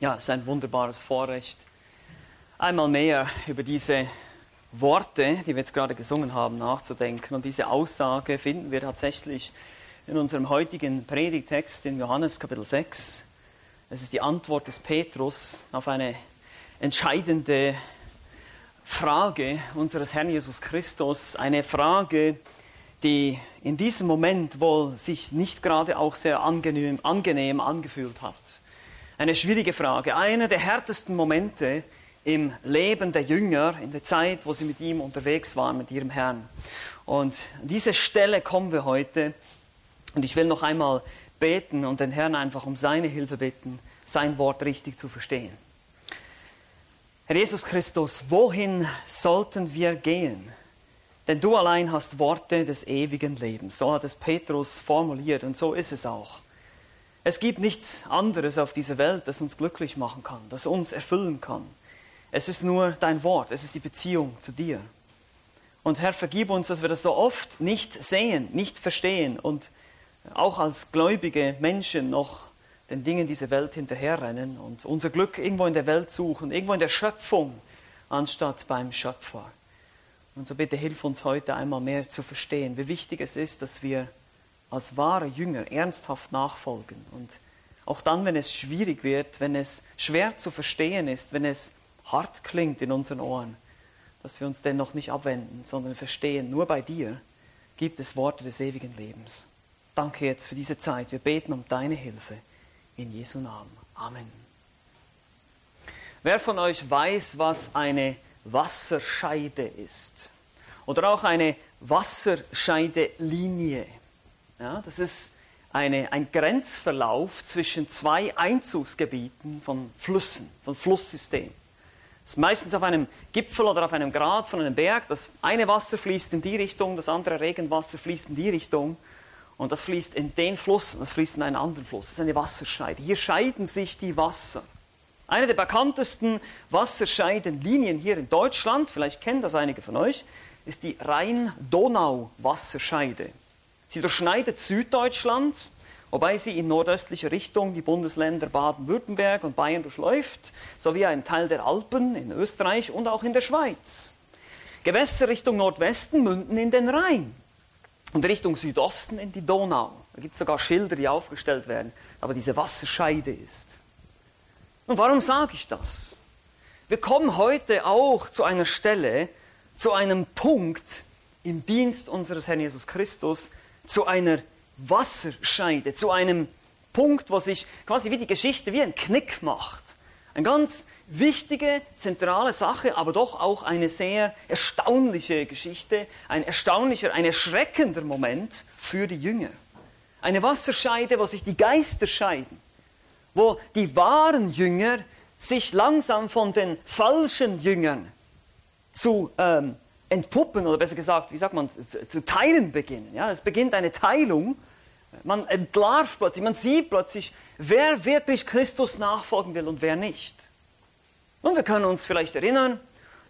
Ja, es ist ein wunderbares Vorrecht, einmal mehr über diese Worte, die wir jetzt gerade gesungen haben, nachzudenken. Und diese Aussage finden wir tatsächlich in unserem heutigen Predigtext in Johannes Kapitel 6. Es ist die Antwort des Petrus auf eine entscheidende Frage unseres Herrn Jesus Christus. Eine Frage, die in diesem Moment wohl sich nicht gerade auch sehr angenehm, angenehm angefühlt hat. Eine schwierige Frage, eine der härtesten Momente im Leben der Jünger, in der Zeit, wo sie mit ihm unterwegs waren, mit ihrem Herrn. Und an diese Stelle kommen wir heute. Und ich will noch einmal beten und den Herrn einfach um seine Hilfe bitten, sein Wort richtig zu verstehen. Herr Jesus Christus, wohin sollten wir gehen? Denn du allein hast Worte des ewigen Lebens. So hat es Petrus formuliert und so ist es auch. Es gibt nichts anderes auf dieser Welt, das uns glücklich machen kann, das uns erfüllen kann. Es ist nur dein Wort, es ist die Beziehung zu dir. Und Herr, vergib uns, dass wir das so oft nicht sehen, nicht verstehen und auch als gläubige Menschen noch den Dingen dieser Welt hinterherrennen und unser Glück irgendwo in der Welt suchen, irgendwo in der Schöpfung, anstatt beim Schöpfer. Und so bitte hilf uns heute einmal mehr zu verstehen, wie wichtig es ist, dass wir als wahre Jünger ernsthaft nachfolgen. Und auch dann, wenn es schwierig wird, wenn es schwer zu verstehen ist, wenn es hart klingt in unseren Ohren, dass wir uns dennoch nicht abwenden, sondern verstehen, nur bei dir gibt es Worte des ewigen Lebens. Danke jetzt für diese Zeit. Wir beten um deine Hilfe. In Jesu Namen. Amen. Wer von euch weiß, was eine Wasserscheide ist? Oder auch eine Wasserscheidelinie? Ja, das ist eine, ein Grenzverlauf zwischen zwei Einzugsgebieten von Flüssen, von Flusssystemen. Das ist meistens auf einem Gipfel oder auf einem Grat von einem Berg. Das eine Wasser fließt in die Richtung, das andere Regenwasser fließt in die Richtung. Und das fließt in den Fluss und das fließt in einen anderen Fluss. Das ist eine Wasserscheide. Hier scheiden sich die Wasser. Eine der bekanntesten Wasserscheidenlinien hier in Deutschland, vielleicht kennen das einige von euch, ist die Rhein-Donau-Wasserscheide. Sie durchschneidet Süddeutschland, wobei sie in nordöstlicher Richtung die Bundesländer Baden-Württemberg und Bayern durchläuft, sowie einen Teil der Alpen in Österreich und auch in der Schweiz. Gewässer Richtung Nordwesten münden in den Rhein und Richtung Südosten in die Donau. Da gibt es sogar Schilder, die aufgestellt werden, aber diese Wasserscheide ist. Und warum sage ich das? Wir kommen heute auch zu einer Stelle, zu einem Punkt im Dienst unseres Herrn Jesus Christus, zu einer Wasserscheide, zu einem Punkt, wo sich quasi wie die Geschichte wie ein Knick macht. Eine ganz wichtige, zentrale Sache, aber doch auch eine sehr erstaunliche Geschichte, ein erstaunlicher, ein erschreckender Moment für die Jünger. Eine Wasserscheide, wo sich die Geister scheiden, wo die wahren Jünger sich langsam von den falschen Jüngern zu ähm, entpuppen oder besser gesagt, wie sagt man, zu teilen beginnen. Ja, es beginnt eine Teilung. Man entlarvt plötzlich, man sieht plötzlich, wer wirklich Christus nachfolgen will und wer nicht. Und wir können uns vielleicht erinnern,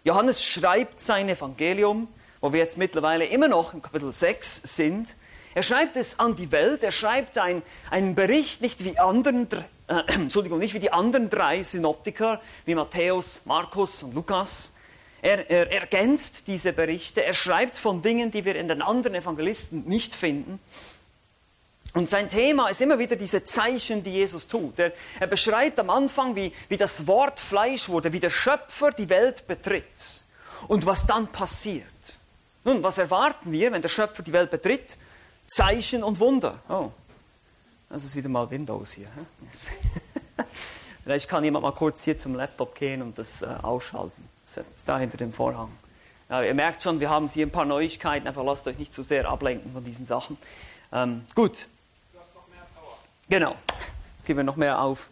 Johannes schreibt sein Evangelium, wo wir jetzt mittlerweile immer noch im Kapitel 6 sind. Er schreibt es an die Welt, er schreibt ein, einen Bericht nicht wie, anderen, äh, Entschuldigung, nicht wie die anderen drei Synoptiker, wie Matthäus, Markus und Lukas, er, er, ergänzt diese Berichte, er schreibt von Dingen, die wir in den anderen Evangelisten nicht finden. Und sein Thema ist immer wieder diese Zeichen, die Jesus tut. Er, er beschreibt am Anfang, wie, wie das Wort Fleisch wurde, wie der Schöpfer die Welt betritt und was dann passiert. Nun, was erwarten wir, wenn der Schöpfer die Welt betritt? Zeichen und Wunder. Oh, das ist wieder mal Windows hier. Vielleicht kann jemand mal kurz hier zum Laptop gehen und das äh, ausschalten. Ist da hinter dem Vorhang. Ja, ihr merkt schon, wir haben hier ein paar Neuigkeiten, einfach lasst euch nicht zu sehr ablenken von diesen Sachen. Ähm, gut. Du hast noch mehr Power. Genau. Jetzt geben wir noch mehr auf.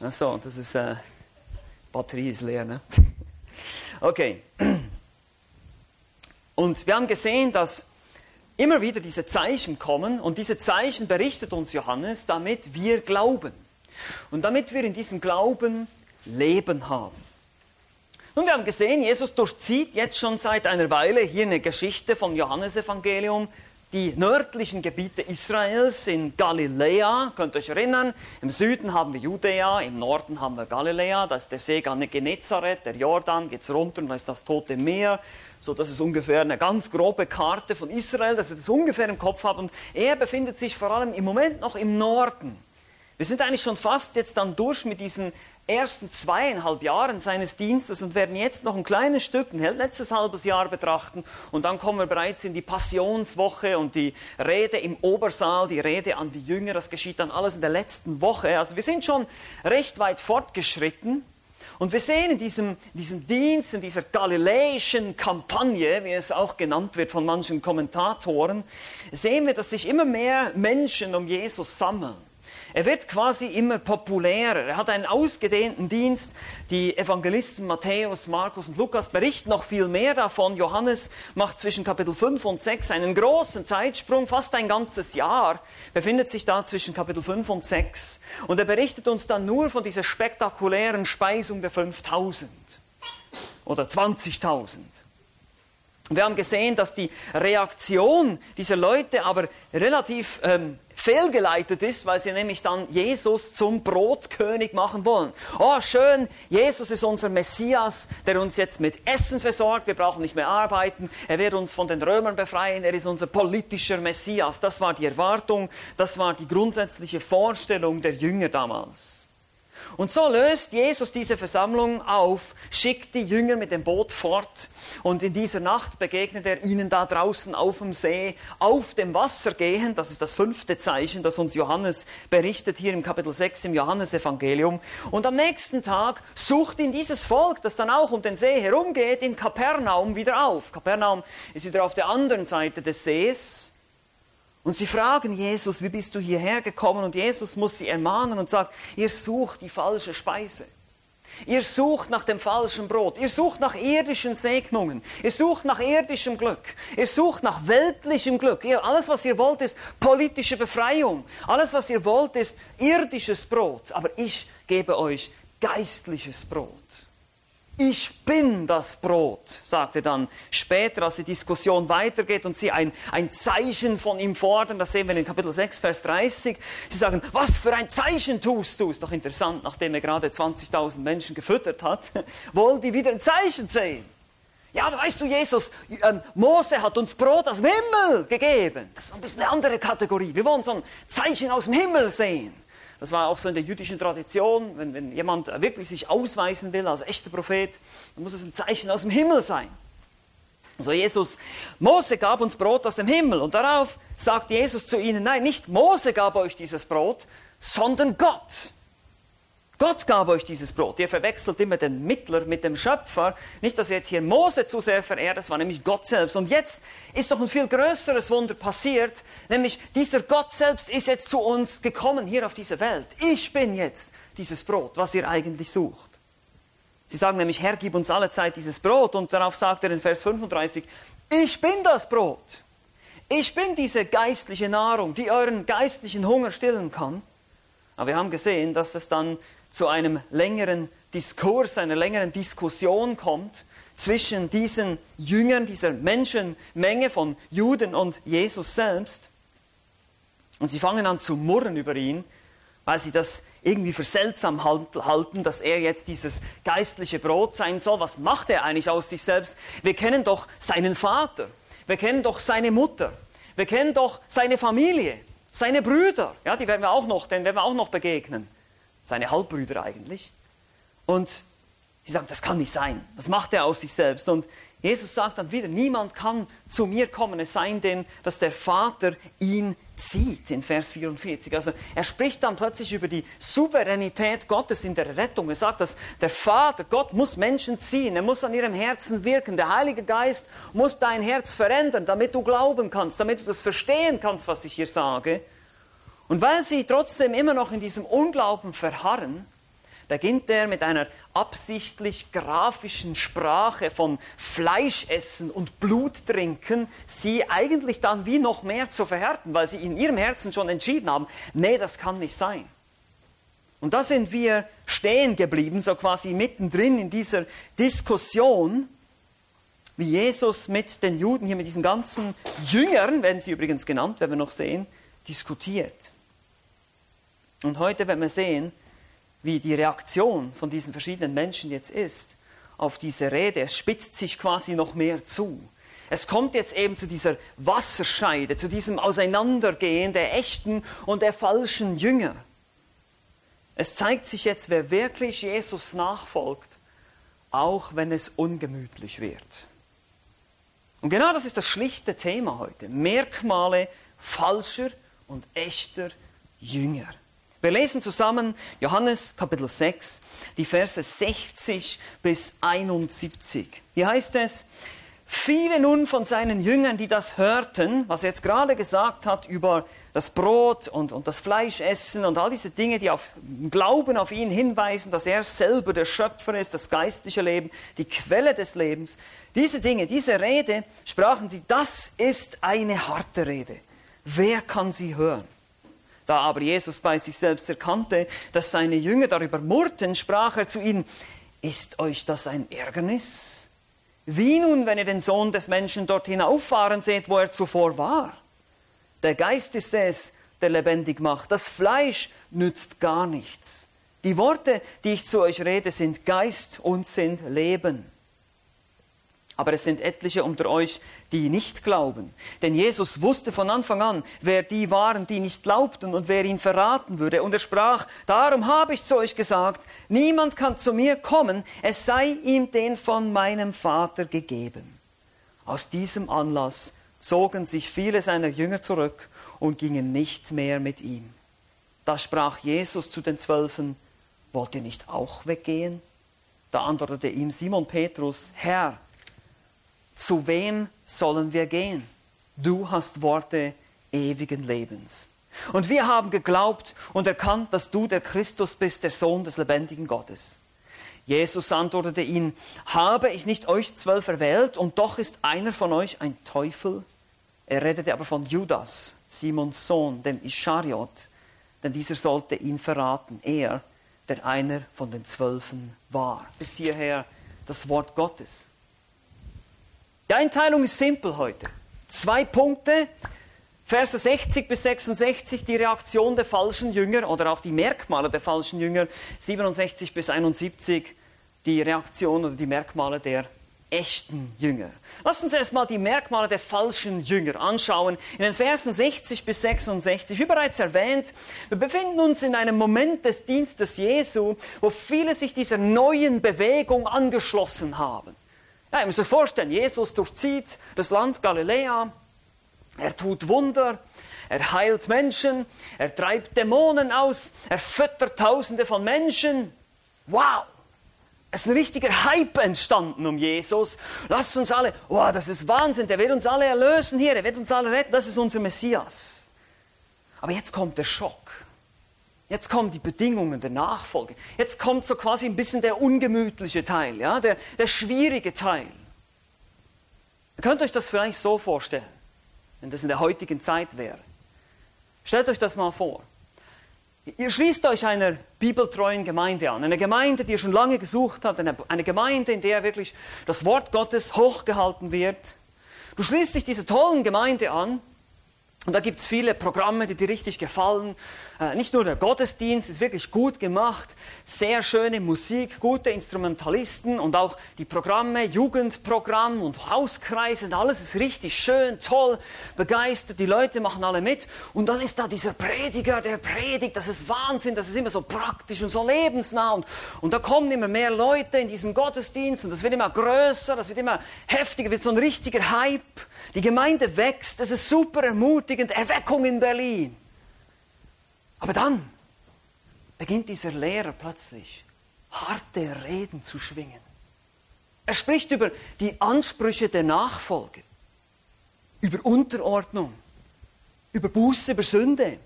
Achso, das ist, äh, Batterie ist leer, ne? Okay. Und wir haben gesehen, dass immer wieder diese Zeichen kommen und diese Zeichen berichtet uns Johannes, damit wir glauben. Und damit wir in diesem Glauben Leben haben. Nun, wir haben gesehen, Jesus durchzieht jetzt schon seit einer Weile hier eine Geschichte vom Johannesevangelium, die nördlichen Gebiete Israels in Galiläa. Könnt ihr euch erinnern? Im Süden haben wir Judäa, im Norden haben wir Galiläa. Da ist der See Genezareth, der Jordan, geht runter und da ist das Tote Meer. So, das ist ungefähr eine ganz grobe Karte von Israel, dass ihr das ungefähr im Kopf habt. Und er befindet sich vor allem im Moment noch im Norden. Wir sind eigentlich schon fast jetzt dann durch mit diesen ersten zweieinhalb Jahren seines Dienstes und werden jetzt noch ein kleines Stück, ein letztes halbes Jahr betrachten und dann kommen wir bereits in die Passionswoche und die Rede im Obersaal, die Rede an die Jünger, das geschieht dann alles in der letzten Woche. Also wir sind schon recht weit fortgeschritten und wir sehen in diesem, diesem Dienst, in dieser galiläischen Kampagne, wie es auch genannt wird von manchen Kommentatoren, sehen wir, dass sich immer mehr Menschen um Jesus sammeln. Er wird quasi immer populärer. Er hat einen ausgedehnten Dienst. Die Evangelisten Matthäus, Markus und Lukas berichten noch viel mehr davon. Johannes macht zwischen Kapitel 5 und 6 einen großen Zeitsprung, fast ein ganzes Jahr, befindet sich da zwischen Kapitel 5 und 6. Und er berichtet uns dann nur von dieser spektakulären Speisung der 5000 oder 20.000. Wir haben gesehen, dass die Reaktion dieser Leute aber relativ ähm, fehlgeleitet ist, weil sie nämlich dann Jesus zum Brotkönig machen wollen. Oh, schön, Jesus ist unser Messias, der uns jetzt mit Essen versorgt, wir brauchen nicht mehr arbeiten, er wird uns von den Römern befreien, er ist unser politischer Messias. Das war die Erwartung, das war die grundsätzliche Vorstellung der Jünger damals. Und so löst Jesus diese Versammlung auf, schickt die Jünger mit dem Boot fort und in dieser Nacht begegnet er ihnen da draußen auf dem See, auf dem Wasser gehen. Das ist das fünfte Zeichen, das uns Johannes berichtet hier im Kapitel 6 im Johannesevangelium. Und am nächsten Tag sucht ihn dieses Volk, das dann auch um den See herumgeht, in Kapernaum wieder auf. Kapernaum ist wieder auf der anderen Seite des Sees. Und sie fragen Jesus, wie bist du hierher gekommen? Und Jesus muss sie ermahnen und sagt, ihr sucht die falsche Speise. Ihr sucht nach dem falschen Brot. Ihr sucht nach irdischen Segnungen. Ihr sucht nach irdischem Glück. Ihr sucht nach weltlichem Glück. Ihr, alles, was ihr wollt, ist politische Befreiung. Alles, was ihr wollt, ist irdisches Brot. Aber ich gebe euch geistliches Brot. Ich bin das Brot, sagte dann später, als die Diskussion weitergeht und sie ein, ein Zeichen von ihm fordern. Das sehen wir in Kapitel 6, Vers 30. Sie sagen, was für ein Zeichen tust du? Ist doch interessant, nachdem er gerade 20.000 Menschen gefüttert hat, wollen die wieder ein Zeichen sehen. Ja, aber weißt du, Jesus, ähm, Mose hat uns Brot aus dem Himmel gegeben. Das ist ein bisschen eine andere Kategorie. Wir wollen so ein Zeichen aus dem Himmel sehen. Das war auch so in der jüdischen Tradition, wenn, wenn jemand wirklich sich ausweisen will als echter Prophet, dann muss es ein Zeichen aus dem Himmel sein. So Jesus, Mose gab uns Brot aus dem Himmel und darauf sagt Jesus zu ihnen, nein, nicht Mose gab euch dieses Brot, sondern Gott. Gott gab euch dieses Brot. Ihr verwechselt immer den Mittler mit dem Schöpfer. Nicht, dass ihr jetzt hier Mose zu sehr verehrt, das war nämlich Gott selbst. Und jetzt ist doch ein viel größeres Wunder passiert, nämlich dieser Gott selbst ist jetzt zu uns gekommen hier auf diese Welt. Ich bin jetzt dieses Brot, was ihr eigentlich sucht. Sie sagen nämlich, Herr, gib uns alle Zeit dieses Brot. Und darauf sagt er in Vers 35, ich bin das Brot. Ich bin diese geistliche Nahrung, die euren geistlichen Hunger stillen kann. Aber wir haben gesehen, dass es dann zu einem längeren Diskurs, einer längeren Diskussion kommt zwischen diesen Jüngern, dieser Menschenmenge von Juden und Jesus selbst. Und sie fangen an zu murren über ihn, weil sie das irgendwie für seltsam halten, dass er jetzt dieses geistliche Brot sein soll. Was macht er eigentlich aus sich selbst? Wir kennen doch seinen Vater, wir kennen doch seine Mutter, wir kennen doch seine Familie, seine Brüder. Ja, die werden wir auch noch, denen werden wir auch noch begegnen seine Halbbrüder eigentlich. Und sie sagen, das kann nicht sein. Was macht er aus sich selbst? Und Jesus sagt dann wieder, niemand kann zu mir kommen, es sei denn, dass der Vater ihn zieht, in Vers 44. Also er spricht dann plötzlich über die Souveränität Gottes in der Rettung. Er sagt, dass der Vater, Gott muss Menschen ziehen, er muss an ihrem Herzen wirken. Der Heilige Geist muss dein Herz verändern, damit du glauben kannst, damit du das verstehen kannst, was ich hier sage. Und weil sie trotzdem immer noch in diesem Unglauben verharren, beginnt er mit einer absichtlich grafischen Sprache von Fleischessen und Bluttrinken, sie eigentlich dann wie noch mehr zu verhärten, weil sie in ihrem Herzen schon entschieden haben, nee, das kann nicht sein. Und da sind wir stehen geblieben, so quasi mittendrin in dieser Diskussion. wie Jesus mit den Juden, hier mit diesen ganzen Jüngern, werden sie übrigens genannt, werden wir noch sehen, diskutiert. Und heute werden wir sehen, wie die Reaktion von diesen verschiedenen Menschen jetzt ist auf diese Rede. Es spitzt sich quasi noch mehr zu. Es kommt jetzt eben zu dieser Wasserscheide, zu diesem Auseinandergehen der echten und der falschen Jünger. Es zeigt sich jetzt, wer wirklich Jesus nachfolgt, auch wenn es ungemütlich wird. Und genau das ist das schlichte Thema heute. Merkmale falscher und echter Jünger. Wir lesen zusammen Johannes Kapitel 6, die Verse 60 bis 71. Hier heißt es, Viele nun von seinen Jüngern, die das hörten, was er jetzt gerade gesagt hat über das Brot und, und das Fleischessen und all diese Dinge, die auf Glauben auf ihn hinweisen, dass er selber der Schöpfer ist, das geistliche Leben, die Quelle des Lebens. Diese Dinge, diese Rede, sprachen sie, das ist eine harte Rede. Wer kann sie hören? Da aber Jesus bei sich selbst erkannte, dass seine Jünger darüber murrten, sprach er zu ihnen, ist euch das ein Ärgernis? Wie nun, wenn ihr den Sohn des Menschen dort hinauffahren seht, wo er zuvor war? Der Geist ist es, der lebendig macht. Das Fleisch nützt gar nichts. Die Worte, die ich zu euch rede, sind Geist und sind Leben. Aber es sind etliche unter euch, die nicht glauben. Denn Jesus wusste von Anfang an, wer die waren, die nicht glaubten und wer ihn verraten würde. Und er sprach, darum habe ich zu euch gesagt, niemand kann zu mir kommen, es sei ihm den von meinem Vater gegeben. Aus diesem Anlass zogen sich viele seiner Jünger zurück und gingen nicht mehr mit ihm. Da sprach Jesus zu den Zwölfen, wollt ihr nicht auch weggehen? Da antwortete ihm Simon Petrus, Herr, zu wem sollen wir gehen? Du hast Worte ewigen Lebens. Und wir haben geglaubt und erkannt, dass du der Christus bist, der Sohn des lebendigen Gottes. Jesus antwortete ihnen, habe ich nicht euch zwölf erwählt und doch ist einer von euch ein Teufel? Er redete aber von Judas, Simons Sohn, dem Ischariot, denn dieser sollte ihn verraten, er, der einer von den Zwölfen war. Bis hierher das Wort Gottes. Die Einteilung ist simpel heute. Zwei Punkte, Verse 60 bis 66, die Reaktion der falschen Jünger oder auch die Merkmale der falschen Jünger, 67 bis 71, die Reaktion oder die Merkmale der echten Jünger. Lasst uns erstmal die Merkmale der falschen Jünger anschauen. In den Versen 60 bis 66, wie bereits erwähnt, wir befinden uns in einem Moment des Dienstes Jesu, wo viele sich dieser neuen Bewegung angeschlossen haben. Ja, ihr müsst euch vorstellen, Jesus durchzieht das Land Galiläa, er tut Wunder, er heilt Menschen, er treibt Dämonen aus, er füttert Tausende von Menschen. Wow! Es ist ein richtiger Hype entstanden um Jesus. Lasst uns alle, wow, das ist Wahnsinn, der wird uns alle erlösen hier, der wird uns alle retten, das ist unser Messias. Aber jetzt kommt der Schock. Jetzt kommen die Bedingungen der Nachfolge. Jetzt kommt so quasi ein bisschen der ungemütliche Teil, ja, der, der schwierige Teil. Ihr könnt euch das vielleicht so vorstellen, wenn das in der heutigen Zeit wäre. Stellt euch das mal vor. Ihr schließt euch einer bibeltreuen Gemeinde an, eine Gemeinde, die ihr schon lange gesucht habt, eine, eine Gemeinde, in der wirklich das Wort Gottes hochgehalten wird. Du schließt dich dieser tollen Gemeinde an und da gibt es viele Programme, die dir richtig gefallen. Äh, nicht nur der Gottesdienst ist wirklich gut gemacht, sehr schöne Musik, gute Instrumentalisten und auch die Programme, Jugendprogramm und Hauskreise, alles ist richtig schön, toll, begeistert, die Leute machen alle mit. Und dann ist da dieser Prediger, der predigt, das ist Wahnsinn, das ist immer so praktisch und so lebensnah. Und, und da kommen immer mehr Leute in diesen Gottesdienst und das wird immer größer, das wird immer heftiger, wird so ein richtiger Hype. Die Gemeinde wächst, das ist super ermutigend, Erweckung in Berlin. Aber dann beginnt dieser Lehrer plötzlich harte Reden zu schwingen. Er spricht über die Ansprüche der Nachfolge, über Unterordnung, über Buße, über Sünde,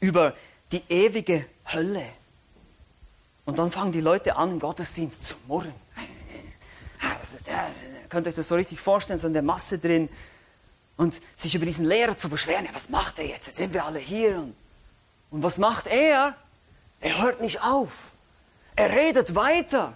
über die ewige Hölle. Und dann fangen die Leute an, im Gottesdienst zu murren. Ja, könnt euch das so richtig vorstellen, so in der Masse drin. Und sich über diesen Lehrer zu beschweren, was macht er jetzt? Jetzt sind wir alle hier. Und, und was macht er? Er hört nicht auf. Er redet weiter.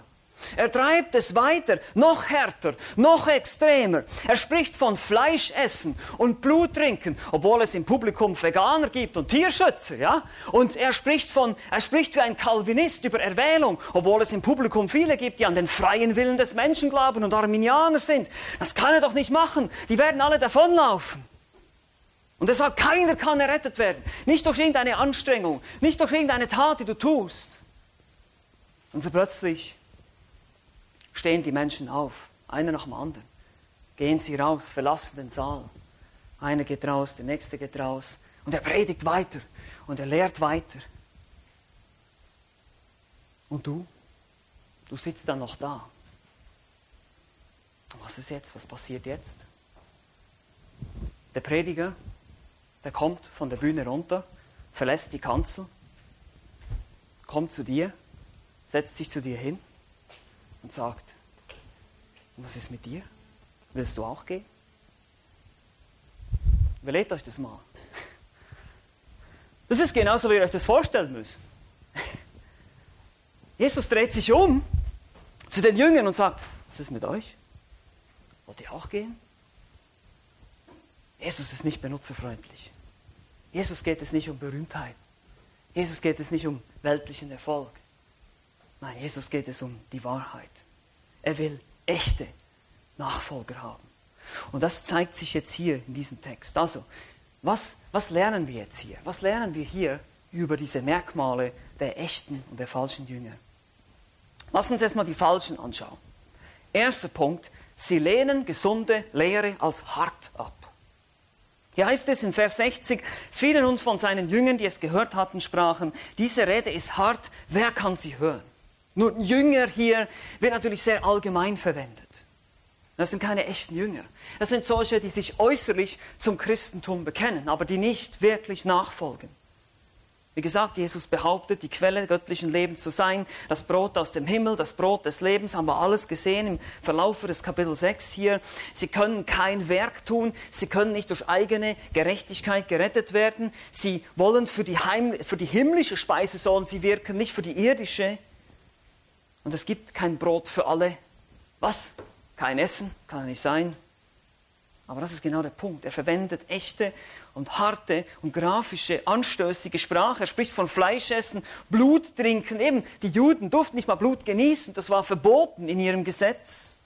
Er treibt es weiter, noch härter, noch extremer. Er spricht von Fleischessen und Bluttrinken, obwohl es im Publikum Veganer gibt und Tierschützer, ja? Und er spricht von, er spricht wie ein Calvinist über Erwählung, obwohl es im Publikum viele gibt, die an den freien Willen des Menschen glauben und Arminianer sind. Das kann er doch nicht machen. Die werden alle davonlaufen. Und er sagt, keiner kann errettet werden. Nicht durch irgendeine Anstrengung, nicht durch irgendeine Tat, die du tust. Und so plötzlich stehen die Menschen auf, einer nach dem anderen. Gehen sie raus, verlassen den Saal. Einer geht raus, der nächste geht raus. Und er predigt weiter und er lehrt weiter. Und du? Du sitzt dann noch da. Und was ist jetzt? Was passiert jetzt? Der Prediger, der kommt von der Bühne runter, verlässt die Kanzel, kommt zu dir, setzt sich zu dir hin und sagt, was ist mit dir? Willst du auch gehen? Überlegt euch das mal. Das ist genauso, wie ihr euch das vorstellen müsst. Jesus dreht sich um zu den Jüngern und sagt, was ist mit euch? Wollt ihr auch gehen? Jesus ist nicht benutzerfreundlich. Jesus geht es nicht um Berühmtheit. Jesus geht es nicht um weltlichen Erfolg. Nein, Jesus geht es um die Wahrheit. Er will echte Nachfolger haben. Und das zeigt sich jetzt hier in diesem Text. Also, was, was lernen wir jetzt hier? Was lernen wir hier über diese Merkmale der echten und der falschen Jünger? Lass uns erstmal die falschen anschauen. Erster Punkt, sie lehnen gesunde Lehre als hart ab. Hier heißt es in Vers 60, viele uns von seinen Jüngern, die es gehört hatten, sprachen, diese Rede ist hart, wer kann sie hören? Nur Jünger hier wird natürlich sehr allgemein verwendet. Das sind keine echten Jünger. Das sind solche, die sich äußerlich zum Christentum bekennen, aber die nicht wirklich nachfolgen. Wie gesagt, Jesus behauptet, die Quelle göttlichen Lebens zu sein, das Brot aus dem Himmel, das Brot des Lebens, haben wir alles gesehen im Verlauf des Kapitel 6 hier. Sie können kein Werk tun, sie können nicht durch eigene Gerechtigkeit gerettet werden. Sie wollen für die, Heim, für die himmlische Speise sollen sie wirken, nicht für die irdische. Und es gibt kein Brot für alle. Was? Kein Essen? Kann nicht sein. Aber das ist genau der Punkt. Er verwendet echte und harte und grafische, anstößige Sprache. Er spricht von Fleischessen, Blut trinken. Eben, die Juden durften nicht mal Blut genießen. Das war verboten in ihrem Gesetz.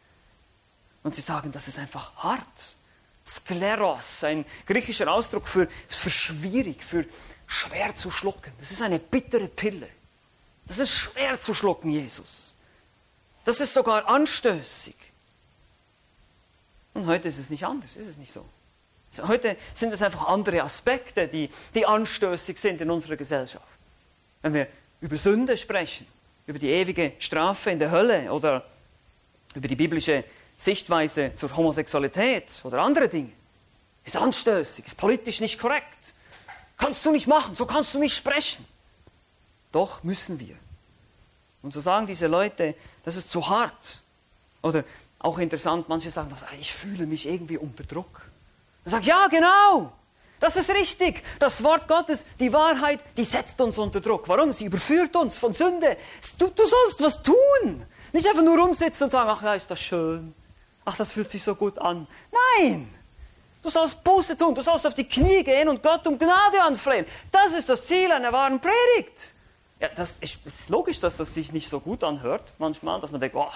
Und sie sagen, das ist einfach hart. Skleros, ein griechischer Ausdruck für, für schwierig, für schwer zu schlucken. Das ist eine bittere Pille. Das ist schwer zu schlucken, Jesus. Das ist sogar anstößig. Und heute ist es nicht anders, ist es nicht so. Heute sind es einfach andere Aspekte, die, die anstößig sind in unserer Gesellschaft. Wenn wir über Sünde sprechen, über die ewige Strafe in der Hölle oder über die biblische Sichtweise zur Homosexualität oder andere Dinge, ist anstößig, ist politisch nicht korrekt. Kannst du nicht machen, so kannst du nicht sprechen. Doch müssen wir. Und so sagen diese Leute, das ist zu hart. Oder auch interessant, manche sagen, ich fühle mich irgendwie unter Druck. Er sagt, ja, genau, das ist richtig. Das Wort Gottes, die Wahrheit, die setzt uns unter Druck. Warum? Sie überführt uns von Sünde. Du, du sollst was tun. Nicht einfach nur rumsitzen und sagen, ach ja, ist das schön. Ach, das fühlt sich so gut an. Nein! Du sollst Buße tun, du sollst auf die Knie gehen und Gott um Gnade anflehen. Das ist das Ziel einer wahren Predigt. Ja, das ist, ist, logisch, dass das sich nicht so gut anhört manchmal, dass man denkt, oh,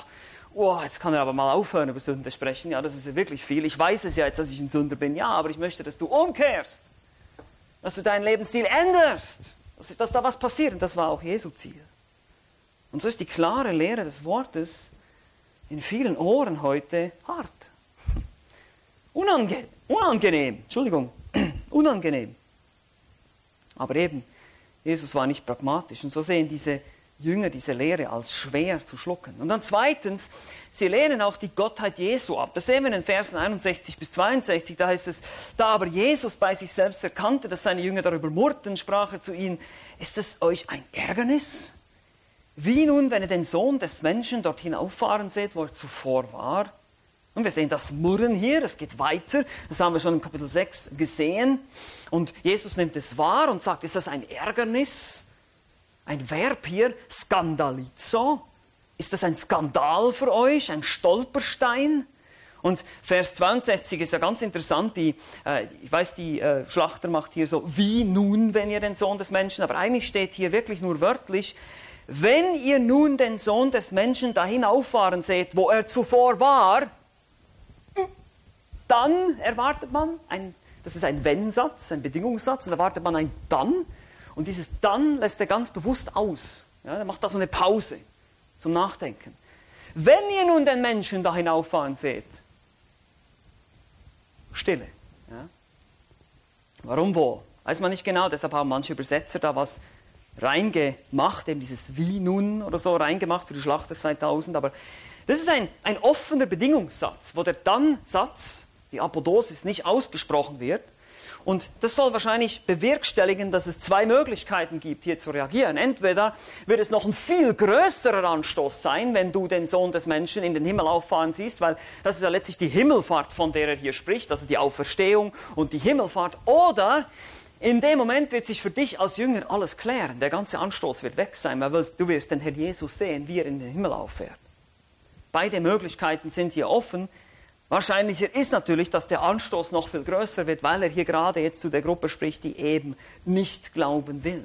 oh, jetzt kann er aber mal aufhören über Sünde sprechen. Ja, das ist ja wirklich viel. Ich weiß es ja jetzt, dass ich ein Sünder bin. Ja, aber ich möchte, dass du umkehrst. Dass du deinen Lebensstil änderst. Dass, dass da was passiert. Und das war auch Jesu Ziel. Und so ist die klare Lehre des Wortes in vielen Ohren heute hart. Unange unangenehm. Entschuldigung. unangenehm. Aber eben, Jesus war nicht pragmatisch. Und so sehen diese Jünger diese Lehre als schwer zu schlucken. Und dann zweitens, sie lehnen auch die Gottheit Jesu ab. Das sehen wir in den Versen 61 bis 62. Da heißt es, da aber Jesus bei sich selbst erkannte, dass seine Jünger darüber murrten, sprach er zu ihnen, ist es euch ein Ärgernis? Wie nun, wenn ihr den Sohn des Menschen dorthin auffahren seht, wo er zuvor war? Und wir sehen das Murren hier, das geht weiter. Das haben wir schon in Kapitel 6 gesehen. Und Jesus nimmt es wahr und sagt, ist das ein Ärgernis? Ein Verb hier, skandalizo. Ist das ein Skandal für euch, ein Stolperstein? Und Vers 62 ist ja ganz interessant. Die, äh, ich weiß, die äh, Schlachter macht hier so, wie nun, wenn ihr den Sohn des Menschen, aber eigentlich steht hier wirklich nur wörtlich, wenn ihr nun den Sohn des Menschen dahin auffahren seht, wo er zuvor war, dann erwartet man, ein, das ist ein Wenn-Satz, ein Bedingungssatz, und erwartet man ein Dann. Und dieses Dann lässt er ganz bewusst aus. Ja, er macht da so eine Pause zum Nachdenken. Wenn ihr nun den Menschen da hinauffahren seht, Stille. Ja. Warum wo? Weiß man nicht genau, deshalb haben manche Übersetzer da was reingemacht, eben dieses Wie nun oder so reingemacht für die Schlachter 2000. Aber das ist ein, ein offener Bedingungssatz, wo der Dann-Satz, die Apodosis, nicht ausgesprochen wird, und das soll wahrscheinlich bewerkstelligen, dass es zwei Möglichkeiten gibt, hier zu reagieren. Entweder wird es noch ein viel größerer Anstoß sein, wenn du den Sohn des Menschen in den Himmel auffahren siehst, weil das ist ja letztlich die Himmelfahrt, von der er hier spricht, also die Auferstehung und die Himmelfahrt. Oder in dem Moment wird sich für dich als Jünger alles klären. Der ganze Anstoß wird weg sein, weil du wirst den Herr Jesus sehen, wie er in den Himmel auffährt. Beide Möglichkeiten sind hier offen. Wahrscheinlicher ist natürlich, dass der Anstoß noch viel größer wird, weil er hier gerade jetzt zu der Gruppe spricht, die eben nicht glauben will.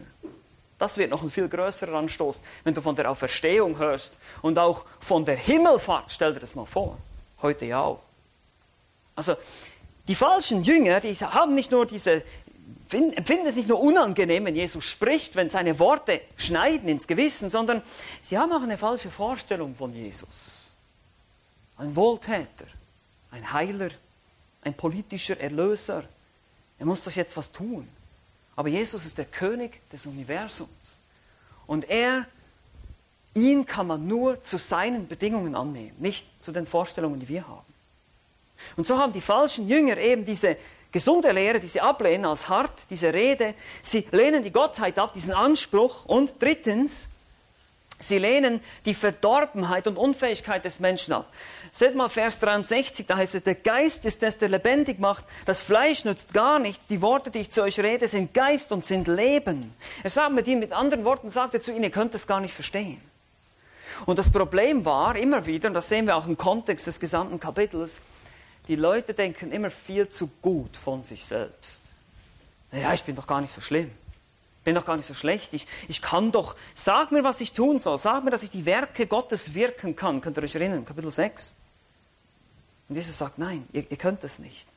Das wird noch ein viel größerer Anstoß, wenn du von der Auferstehung hörst und auch von der Himmelfahrt. Stell dir das mal vor. Heute ja auch. Also, die falschen Jünger, die haben nicht nur diese, empfinden es nicht nur unangenehm, wenn Jesus spricht, wenn seine Worte schneiden ins Gewissen, sondern sie haben auch eine falsche Vorstellung von Jesus. Ein Wohltäter ein Heiler, ein politischer Erlöser. Er muss doch jetzt was tun. Aber Jesus ist der König des Universums. Und er, ihn kann man nur zu seinen Bedingungen annehmen, nicht zu den Vorstellungen, die wir haben. Und so haben die falschen Jünger eben diese gesunde Lehre, diese ablehnen als hart, diese Rede. Sie lehnen die Gottheit ab, diesen Anspruch. Und drittens, sie lehnen die Verdorbenheit und Unfähigkeit des Menschen ab. Seht mal Vers 63, da heißt es, der Geist ist es, der lebendig macht. Das Fleisch nützt gar nichts. Die Worte, die ich zu euch rede, sind Geist und sind Leben. Er sagt mit ihnen, mit anderen Worten, sagt er zu ihnen, ihr könnt es gar nicht verstehen. Und das Problem war immer wieder, und das sehen wir auch im Kontext des gesamten Kapitels, die Leute denken immer viel zu gut von sich selbst. Naja, ich bin doch gar nicht so schlimm. Ich bin doch gar nicht so schlecht. Ich, ich kann doch, sag mir, was ich tun soll. Sag mir, dass ich die Werke Gottes wirken kann. Könnt ihr euch erinnern? Kapitel 6. Und Jesus sagt, nein, ihr, ihr könnt es nicht.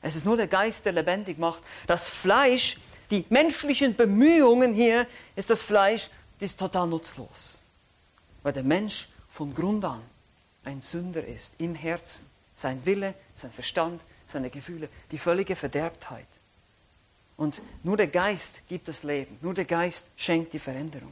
Es ist nur der Geist, der lebendig macht. Das Fleisch, die menschlichen Bemühungen hier, ist das Fleisch, das ist total nutzlos. Weil der Mensch von Grund an ein Sünder ist, im Herzen. Sein Wille, sein Verstand, seine Gefühle, die völlige Verderbtheit. Und nur der Geist gibt das Leben, nur der Geist schenkt die Veränderung.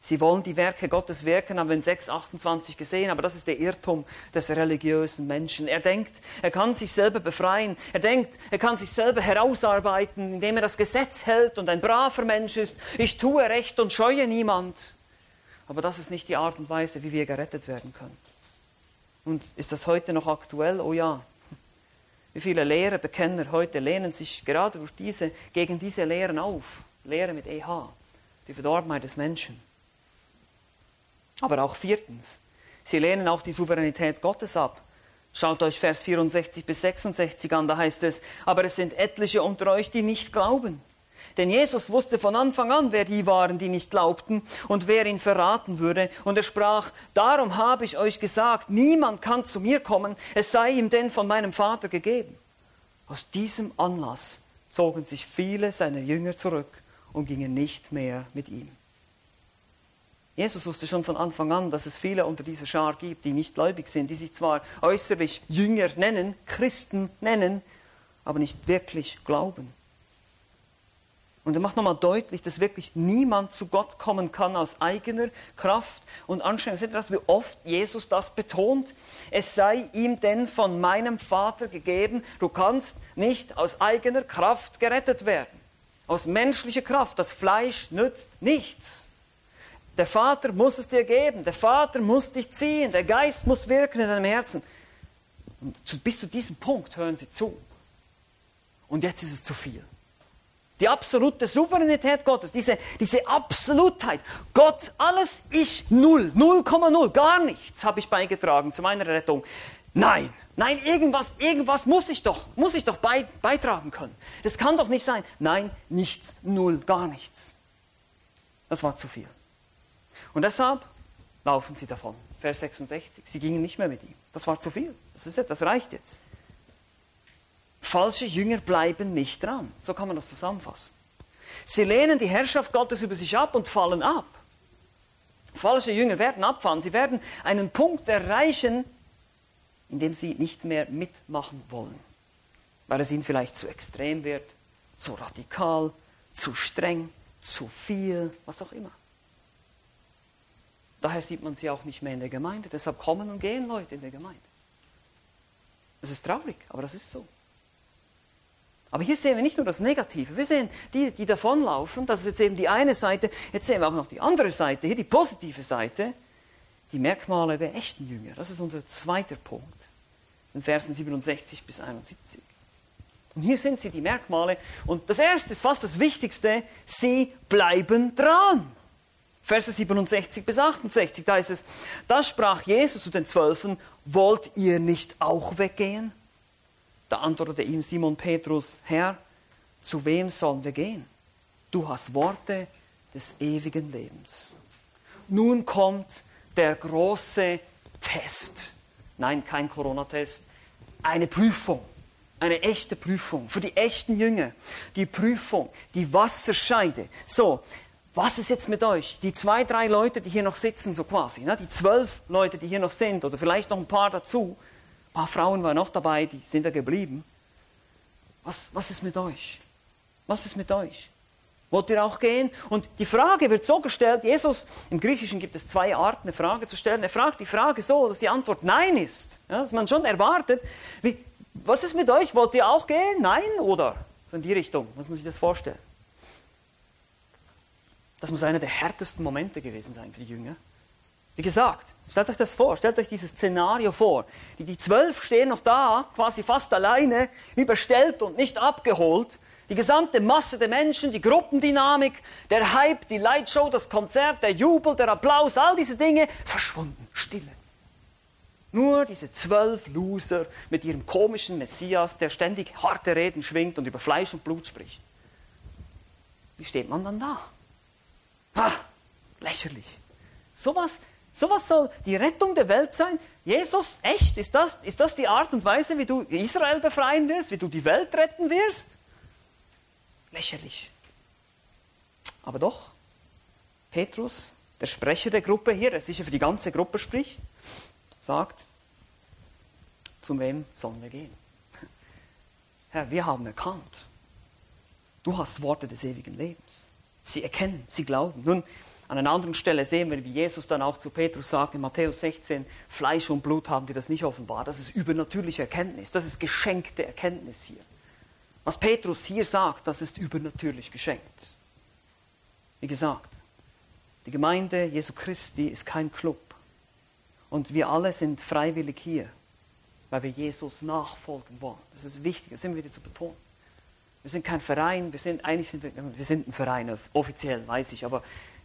Sie wollen die Werke Gottes wirken, haben wir in 6,28 gesehen, aber das ist der Irrtum des religiösen Menschen. Er denkt, er kann sich selber befreien. Er denkt, er kann sich selber herausarbeiten, indem er das Gesetz hält und ein braver Mensch ist. Ich tue Recht und scheue niemand. Aber das ist nicht die Art und Weise, wie wir gerettet werden können. Und ist das heute noch aktuell? Oh ja. Wie viele Lehrer, Bekenner heute lehnen sich gerade durch diese, gegen diese Lehren auf. Lehre mit EH, die Verdorbenheit des Menschen. Aber auch viertens, sie lehnen auch die Souveränität Gottes ab. Schaut euch Vers 64 bis 66 an, da heißt es, aber es sind etliche unter euch, die nicht glauben. Denn Jesus wusste von Anfang an, wer die waren, die nicht glaubten und wer ihn verraten würde. Und er sprach, darum habe ich euch gesagt, niemand kann zu mir kommen, es sei ihm denn von meinem Vater gegeben. Aus diesem Anlass zogen sich viele seiner Jünger zurück und gingen nicht mehr mit ihm. Jesus wusste schon von Anfang an, dass es viele unter dieser Schar gibt, die nicht gläubig sind, die sich zwar äußerlich Jünger nennen, Christen nennen, aber nicht wirklich glauben. Und er macht nochmal deutlich, dass wirklich niemand zu Gott kommen kann aus eigener Kraft und Anstrengung. Seht ihr das, wie oft Jesus das betont? Es sei ihm denn von meinem Vater gegeben, du kannst nicht aus eigener Kraft gerettet werden. Aus menschlicher Kraft. Das Fleisch nützt nichts. Der Vater muss es dir geben. Der Vater muss dich ziehen. Der Geist muss wirken in deinem Herzen. Und bis zu diesem Punkt hören sie zu. Und jetzt ist es zu viel. Die absolute Souveränität Gottes, diese, diese Absolutheit. Gott, alles ich, null, 0,0, gar nichts habe ich beigetragen zu meiner Rettung. Nein, nein, irgendwas, irgendwas muss ich doch, muss ich doch bei, beitragen können. Das kann doch nicht sein. Nein, nichts, null, gar nichts. Das war zu viel. Und deshalb laufen sie davon. Vers 66. Sie gingen nicht mehr mit ihm. Das war zu viel. Das, ist das reicht jetzt. Falsche Jünger bleiben nicht dran. So kann man das zusammenfassen. Sie lehnen die Herrschaft Gottes über sich ab und fallen ab. Falsche Jünger werden abfallen. Sie werden einen Punkt erreichen, in dem sie nicht mehr mitmachen wollen, weil es ihnen vielleicht zu extrem wird, zu radikal, zu streng, zu viel, was auch immer. Daher sieht man sie auch nicht mehr in der Gemeinde. Deshalb kommen und gehen Leute in der Gemeinde. Das ist traurig, aber das ist so. Aber hier sehen wir nicht nur das Negative, wir sehen die, die davonlaufen, das ist jetzt eben die eine Seite, jetzt sehen wir auch noch die andere Seite, hier die positive Seite, die Merkmale der echten Jünger. Das ist unser zweiter Punkt, in Versen 67 bis 71. Und hier sind sie, die Merkmale. Und das erste ist fast das Wichtigste, sie bleiben dran. Verse 67 bis 68, da ist es, da sprach Jesus zu den Zwölfen, wollt ihr nicht auch weggehen? Da antwortete ihm Simon Petrus, Herr, zu wem sollen wir gehen? Du hast Worte des ewigen Lebens. Nun kommt der große Test. Nein, kein Corona-Test, eine Prüfung. Eine echte Prüfung für die echten Jünger. Die Prüfung, die Wasserscheide. So, was ist jetzt mit euch? Die zwei, drei Leute, die hier noch sitzen, so quasi, ne? die zwölf Leute, die hier noch sind, oder vielleicht noch ein paar dazu, paar Frauen waren noch dabei, die sind da geblieben. Was, was ist mit euch? Was ist mit euch? Wollt ihr auch gehen? Und die Frage wird so gestellt, Jesus, im Griechischen gibt es zwei Arten, eine Frage zu stellen. Er fragt die Frage so, dass die Antwort Nein ist. Ja, dass man schon erwartet, wie, was ist mit euch? Wollt ihr auch gehen? Nein? Oder? So in die Richtung, muss man sich das vorstellen. Das muss einer der härtesten Momente gewesen sein für die Jünger. Wie gesagt, stellt euch das vor, stellt euch dieses Szenario vor. Die, die zwölf stehen noch da, quasi fast alleine, überstellt und nicht abgeholt. Die gesamte Masse der Menschen, die Gruppendynamik, der Hype, die Lightshow, das Konzert, der Jubel, der Applaus, all diese Dinge verschwunden, Stille. Nur diese zwölf Loser mit ihrem komischen Messias, der ständig harte Reden schwingt und über Fleisch und Blut spricht. Wie steht man dann da? Ha, lächerlich. Sowas Sowas soll die Rettung der Welt sein. Jesus, echt? Ist das, ist das die Art und Weise, wie du Israel befreien wirst, wie du die Welt retten wirst? Lächerlich. Aber doch, Petrus, der Sprecher der Gruppe hier, der sicher für die ganze Gruppe spricht, sagt, zu wem sollen wir gehen? Herr, wir haben erkannt, du hast Worte des ewigen Lebens. Sie erkennen, sie glauben. Nun, an einer anderen Stelle sehen wir, wie Jesus dann auch zu Petrus sagt in Matthäus 16, Fleisch und Blut haben dir das nicht offenbar. Das ist übernatürliche Erkenntnis, das ist geschenkte Erkenntnis hier. Was Petrus hier sagt, das ist übernatürlich geschenkt. Wie gesagt, die Gemeinde Jesu Christi ist kein Club. Und wir alle sind freiwillig hier, weil wir Jesus nachfolgen wollen. Das ist wichtig, das immer wieder zu betonen. Wir sind kein Verein, wir sind eigentlich wir sind ein Verein, offiziell weiß ich, aber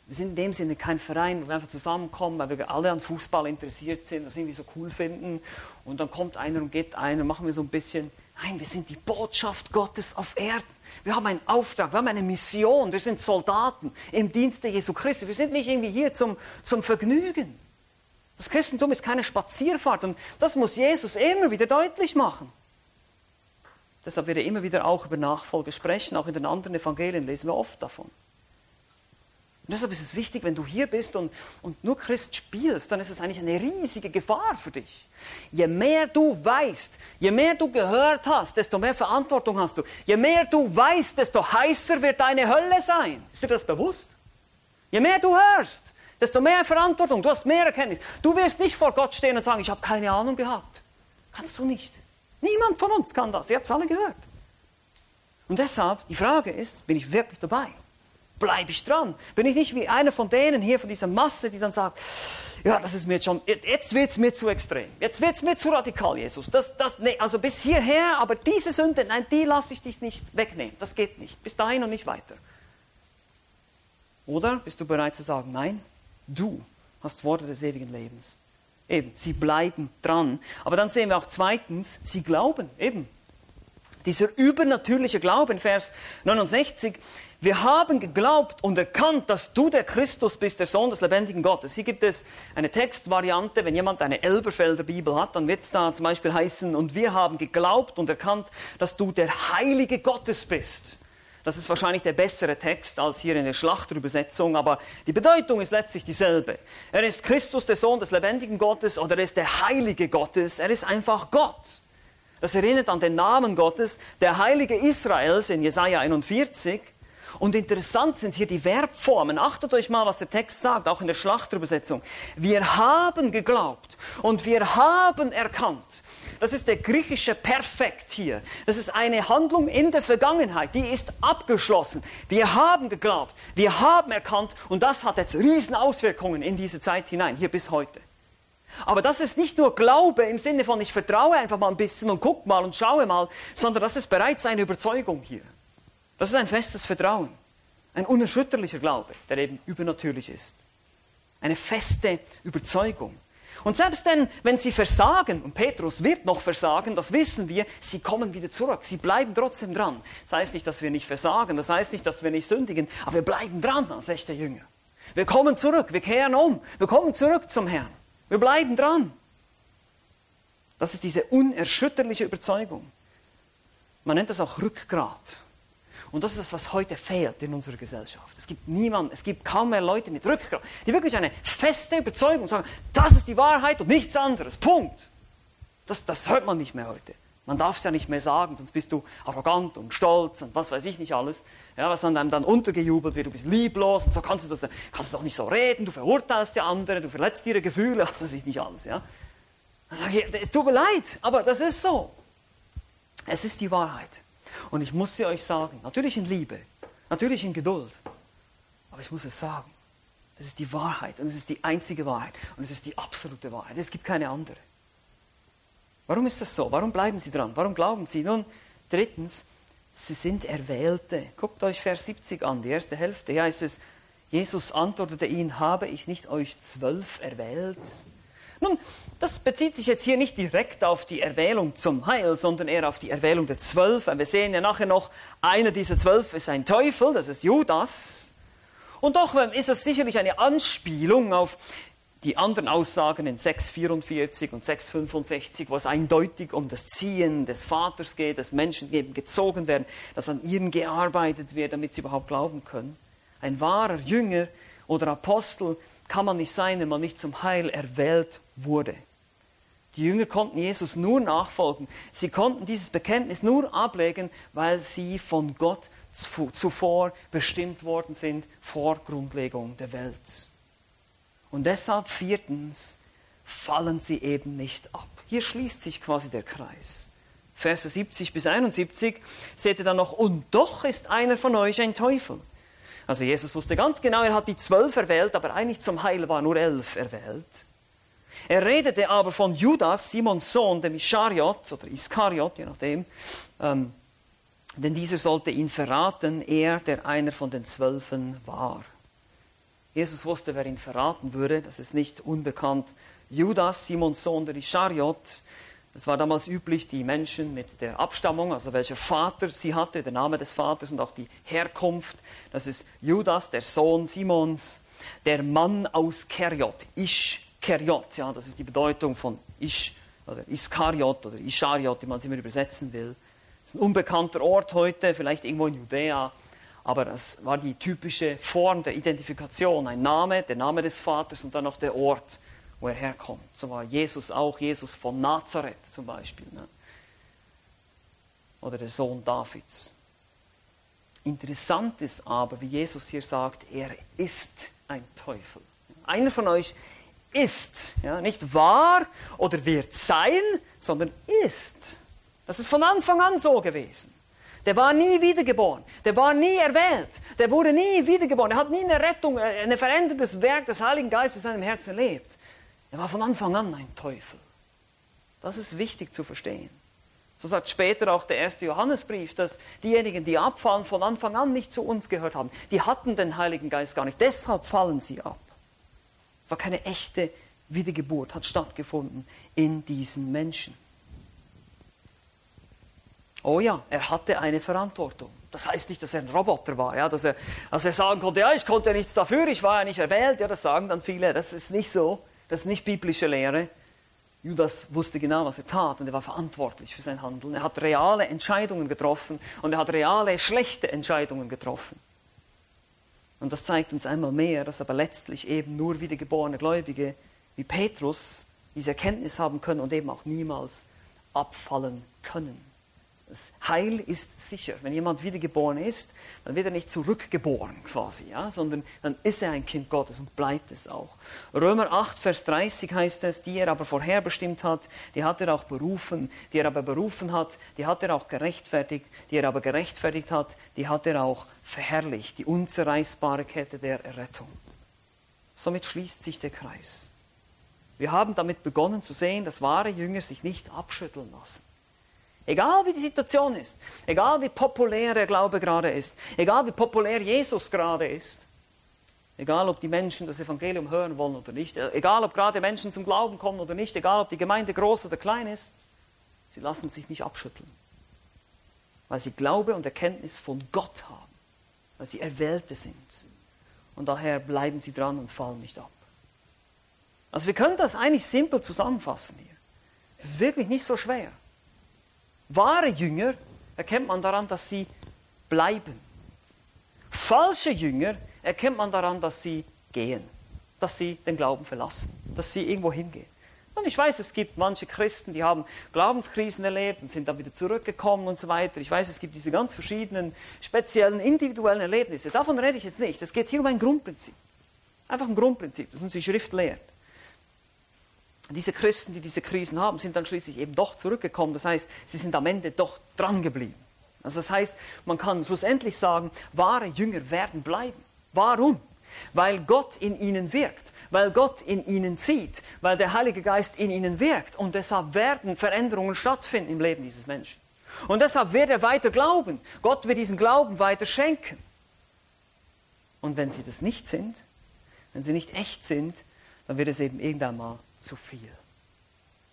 wir sind in dem Sinne kein Verein, wo wir einfach zusammenkommen, weil wir alle an Fußball interessiert sind, das irgendwie so cool finden. Und dann kommt einer und geht einer, machen wir so ein bisschen. Nein, wir sind die Botschaft Gottes auf Erden. Wir haben einen Auftrag, wir haben eine Mission, wir sind Soldaten im Dienste Jesu Christi. Wir sind nicht irgendwie hier zum, zum Vergnügen. Das Christentum ist keine Spazierfahrt und das muss Jesus immer wieder deutlich machen. Deshalb wird er immer wieder auch über Nachfolge sprechen, auch in den anderen Evangelien lesen wir oft davon. Und deshalb ist es wichtig, wenn du hier bist und, und nur Christ spielst, dann ist es eigentlich eine riesige Gefahr für dich. Je mehr du weißt, je mehr du gehört hast, desto mehr Verantwortung hast du. Je mehr du weißt, desto heißer wird deine Hölle sein. Ist dir das bewusst? Je mehr du hörst, desto mehr Verantwortung, du hast mehr Erkenntnis. Du wirst nicht vor Gott stehen und sagen, ich habe keine Ahnung gehabt. Kannst du nicht. Niemand von uns kann das. Ihr habt es alle gehört. Und deshalb, die Frage ist, bin ich wirklich dabei? Bleibe ich dran. Bin ich nicht wie einer von denen hier, von dieser Masse, die dann sagt, ja, das ist mir jetzt schon, jetzt wird es mir zu extrem. Jetzt wird es mir zu radikal, Jesus. Das, das, nee, also bis hierher, aber diese Sünde, nein, die lasse ich dich nicht wegnehmen. Das geht nicht. Bis dahin und nicht weiter. Oder bist du bereit zu sagen, nein, du hast Worte des ewigen Lebens. Eben, sie bleiben dran. Aber dann sehen wir auch zweitens, sie glauben, eben. Dieser übernatürliche Glaube in Vers 69, wir haben geglaubt und erkannt, dass du der Christus bist, der Sohn des lebendigen Gottes. Hier gibt es eine Textvariante, wenn jemand eine Elberfelder Bibel hat, dann wird es da zum Beispiel heißen, und wir haben geglaubt und erkannt, dass du der Heilige Gottes bist. Das ist wahrscheinlich der bessere Text als hier in der Schlachterübersetzung, aber die Bedeutung ist letztlich dieselbe. Er ist Christus, der Sohn des lebendigen Gottes, oder er ist der Heilige Gottes. Er ist einfach Gott. Das erinnert an den Namen Gottes, der Heilige Israels in Jesaja 41. Und interessant sind hier die Verbformen. Achtet euch mal, was der Text sagt, auch in der Schlachterübersetzung. Wir haben geglaubt und wir haben erkannt. Das ist der griechische Perfekt hier. Das ist eine Handlung in der Vergangenheit, die ist abgeschlossen. Wir haben geglaubt, wir haben erkannt und das hat jetzt riesen Auswirkungen in diese Zeit hinein, hier bis heute. Aber das ist nicht nur Glaube im Sinne von ich vertraue einfach mal ein bisschen und guck mal und schaue mal, sondern das ist bereits eine Überzeugung hier. Das ist ein festes Vertrauen, ein unerschütterlicher Glaube, der eben übernatürlich ist. Eine feste Überzeugung. Und selbst denn, wenn sie versagen, und Petrus wird noch versagen, das wissen wir, sie kommen wieder zurück. Sie bleiben trotzdem dran. Das heißt nicht, dass wir nicht versagen, das heißt nicht, dass wir nicht sündigen, aber wir bleiben dran als echte Jünger. Wir kommen zurück, wir kehren um, wir kommen zurück zum Herrn. Wir bleiben dran. Das ist diese unerschütterliche Überzeugung. Man nennt das auch Rückgrat. Und das ist das, was heute fehlt in unserer Gesellschaft. Es gibt niemanden, es gibt kaum mehr Leute mit Rückgrat, die wirklich eine feste Überzeugung sagen, das ist die Wahrheit und nichts anderes. Punkt. Das, das hört man nicht mehr heute. Man darf es ja nicht mehr sagen, sonst bist du arrogant und stolz und was weiß ich nicht alles. Ja, was an einem dann untergejubelt wird, du bist lieblos und so kannst du, das, kannst du doch nicht so reden, du verurteilst die anderen, du verletzt ihre Gefühle, was weiß ich nicht alles. Ja. Es tut mir leid, aber das ist so. Es ist die Wahrheit. Und ich muss sie euch sagen, natürlich in Liebe, natürlich in Geduld, aber ich muss es sagen. Das ist die Wahrheit und es ist die einzige Wahrheit und es ist die absolute Wahrheit. Es gibt keine andere. Warum ist das so? Warum bleiben sie dran? Warum glauben sie? Nun, drittens, sie sind Erwählte. Guckt euch Vers 70 an, die erste Hälfte. Hier heißt es, Jesus antwortete ihnen, habe ich nicht euch zwölf erwählt? Nun, das bezieht sich jetzt hier nicht direkt auf die Erwählung zum Heil, sondern eher auf die Erwählung der Zwölf. Wir sehen ja nachher noch, einer dieser Zwölf ist ein Teufel, das ist Judas. Und doch ist es sicherlich eine Anspielung auf die anderen Aussagen in 6,44 und 6,65, wo es eindeutig um das Ziehen des Vaters geht, dass Menschen eben gezogen werden, dass an ihnen gearbeitet wird, damit sie überhaupt glauben können. Ein wahrer Jünger oder Apostel kann man nicht sein, wenn man nicht zum Heil erwählt wurde. Die Jünger konnten Jesus nur nachfolgen. Sie konnten dieses Bekenntnis nur ablegen, weil sie von Gott zuvor bestimmt worden sind vor Grundlegung der Welt. Und deshalb viertens fallen sie eben nicht ab. Hier schließt sich quasi der Kreis. Verse 70 bis 71 seht ihr dann noch, und doch ist einer von euch ein Teufel. Also Jesus wusste ganz genau, er hat die zwölf erwählt, aber eigentlich zum Heil war nur elf erwählt. Er redete aber von Judas, Simons Sohn, dem Ischariot oder Iskariot, je nachdem, ähm, denn dieser sollte ihn verraten, er, der einer von den Zwölfen war. Jesus wusste, wer ihn verraten würde, das ist nicht unbekannt. Judas, Simons Sohn der Ischariot, es war damals üblich, die Menschen mit der Abstammung, also welcher Vater sie hatte, der Name des Vaters und auch die Herkunft. Das ist Judas, der Sohn Simons, der Mann aus Keriot, Isch Keriot, ja, das ist die Bedeutung von Isch oder Iskariot oder Ischariot, wie man es immer übersetzen will. Das ist ein unbekannter Ort heute, vielleicht irgendwo in Judäa, aber das war die typische Form der Identifikation. Ein Name, der Name des Vaters und dann noch der Ort, wo er herkommt. So war Jesus auch, Jesus von Nazareth zum Beispiel. Ne? Oder der Sohn Davids. Interessant ist aber, wie Jesus hier sagt, er ist ein Teufel. Einer von euch ist. Ja, nicht wahr oder wird sein, sondern ist. Das ist von Anfang an so gewesen. Der war nie wiedergeboren. Der war nie erwählt. Der wurde nie wiedergeboren. Er hat nie eine Rettung, äh, ein verändertes Werk des Heiligen Geistes in seinem Herzen erlebt. Er war von Anfang an ein Teufel. Das ist wichtig zu verstehen. So sagt später auch der erste Johannesbrief, dass diejenigen, die abfallen, von Anfang an nicht zu uns gehört haben. Die hatten den Heiligen Geist gar nicht. Deshalb fallen sie ab. Es war keine echte Wiedergeburt, hat stattgefunden in diesen Menschen. Oh ja, er hatte eine Verantwortung. Das heißt nicht, dass er ein Roboter war, ja, dass, er, dass er sagen konnte, ja, ich konnte nichts dafür, ich war ja nicht erwählt. Ja, das sagen dann viele. Das ist nicht so. Das ist nicht biblische Lehre. Judas wusste genau, was er tat und er war verantwortlich für sein Handeln. Er hat reale Entscheidungen getroffen und er hat reale schlechte Entscheidungen getroffen. Und das zeigt uns einmal mehr, dass aber letztlich eben nur wiedergeborene Gläubige wie Petrus diese Erkenntnis haben können und eben auch niemals abfallen können. Das Heil ist sicher. Wenn jemand wiedergeboren ist, dann wird er nicht zurückgeboren quasi, ja, sondern dann ist er ein Kind Gottes und bleibt es auch. Römer 8, Vers 30 heißt es, die er aber vorherbestimmt hat, die hat er auch berufen, die er aber berufen hat, die hat er auch gerechtfertigt, die er aber gerechtfertigt hat, die hat er auch verherrlicht, die unzerreißbare Kette der Errettung. Somit schließt sich der Kreis. Wir haben damit begonnen zu sehen, dass wahre Jünger sich nicht abschütteln lassen. Egal wie die Situation ist, egal wie populär der Glaube gerade ist, egal wie populär Jesus gerade ist, egal ob die Menschen das Evangelium hören wollen oder nicht, egal ob gerade Menschen zum Glauben kommen oder nicht, egal ob die Gemeinde groß oder klein ist, sie lassen sich nicht abschütteln, weil sie Glaube und Erkenntnis von Gott haben, weil sie Erwählte sind. Und daher bleiben sie dran und fallen nicht ab. Also wir können das eigentlich simpel zusammenfassen hier. Es ist wirklich nicht so schwer. Wahre Jünger erkennt man daran, dass sie bleiben. Falsche Jünger erkennt man daran, dass sie gehen, dass sie den Glauben verlassen, dass sie irgendwo hingehen. Und ich weiß, es gibt manche Christen, die haben Glaubenskrisen erlebt und sind dann wieder zurückgekommen und so weiter. Ich weiß, es gibt diese ganz verschiedenen, speziellen, individuellen Erlebnisse. Davon rede ich jetzt nicht. Es geht hier um ein Grundprinzip. Einfach ein Grundprinzip, das uns die Schrift lehrt diese Christen, die diese Krisen haben, sind dann schließlich eben doch zurückgekommen. Das heißt, sie sind am Ende doch dran geblieben. Also das heißt, man kann schlussendlich sagen, wahre Jünger werden bleiben. Warum? Weil Gott in ihnen wirkt, weil Gott in ihnen zieht, weil der Heilige Geist in ihnen wirkt. Und deshalb werden Veränderungen stattfinden im Leben dieses Menschen. Und deshalb wird er weiter glauben. Gott wird diesen Glauben weiter schenken. Und wenn sie das nicht sind, wenn sie nicht echt sind, dann wird es eben irgendwann mal zu viel.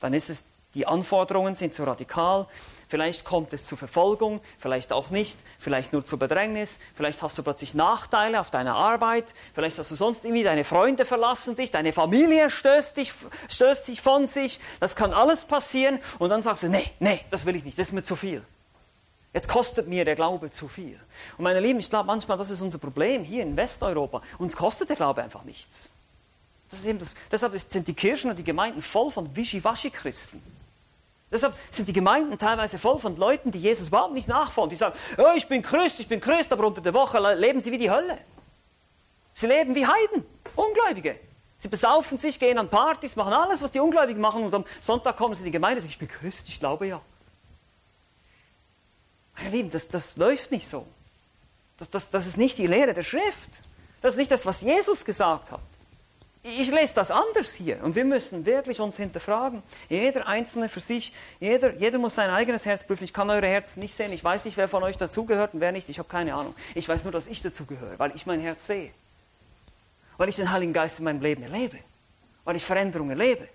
Dann ist es, die Anforderungen sind zu radikal, vielleicht kommt es zu Verfolgung, vielleicht auch nicht, vielleicht nur zu Bedrängnis, vielleicht hast du plötzlich Nachteile auf deiner Arbeit, vielleicht hast du sonst irgendwie deine Freunde verlassen dich, deine Familie stößt dich, stößt dich von sich, das kann alles passieren und dann sagst du, nee, nee, das will ich nicht, das ist mir zu viel. Jetzt kostet mir der Glaube zu viel. Und meine Lieben, ich glaube manchmal, das ist unser Problem hier in Westeuropa. Uns kostet der Glaube einfach nichts. Das ist eben das, deshalb sind die Kirchen und die Gemeinden voll von Wischiwaschi-Christen. Deshalb sind die Gemeinden teilweise voll von Leuten, die Jesus überhaupt nicht nachfolgen. Die sagen, oh, ich bin Christ, ich bin Christ, aber unter der Woche leben sie wie die Hölle. Sie leben wie Heiden, Ungläubige. Sie besaufen sich, gehen an Partys, machen alles, was die Ungläubigen machen und am Sonntag kommen sie in die Gemeinde und sagen, ich bin Christ, ich glaube ja. Meine Lieben, das, das läuft nicht so. Das, das, das ist nicht die Lehre der Schrift. Das ist nicht das, was Jesus gesagt hat. Ich lese das anders hier und wir müssen wirklich uns hinterfragen. Jeder Einzelne für sich, jeder, jeder muss sein eigenes Herz prüfen. Ich kann eure Herzen nicht sehen. Ich weiß nicht, wer von euch dazugehört und wer nicht. Ich habe keine Ahnung. Ich weiß nur, dass ich dazugehöre, weil ich mein Herz sehe. Weil ich den Heiligen Geist in meinem Leben erlebe. Weil ich Veränderungen erlebe.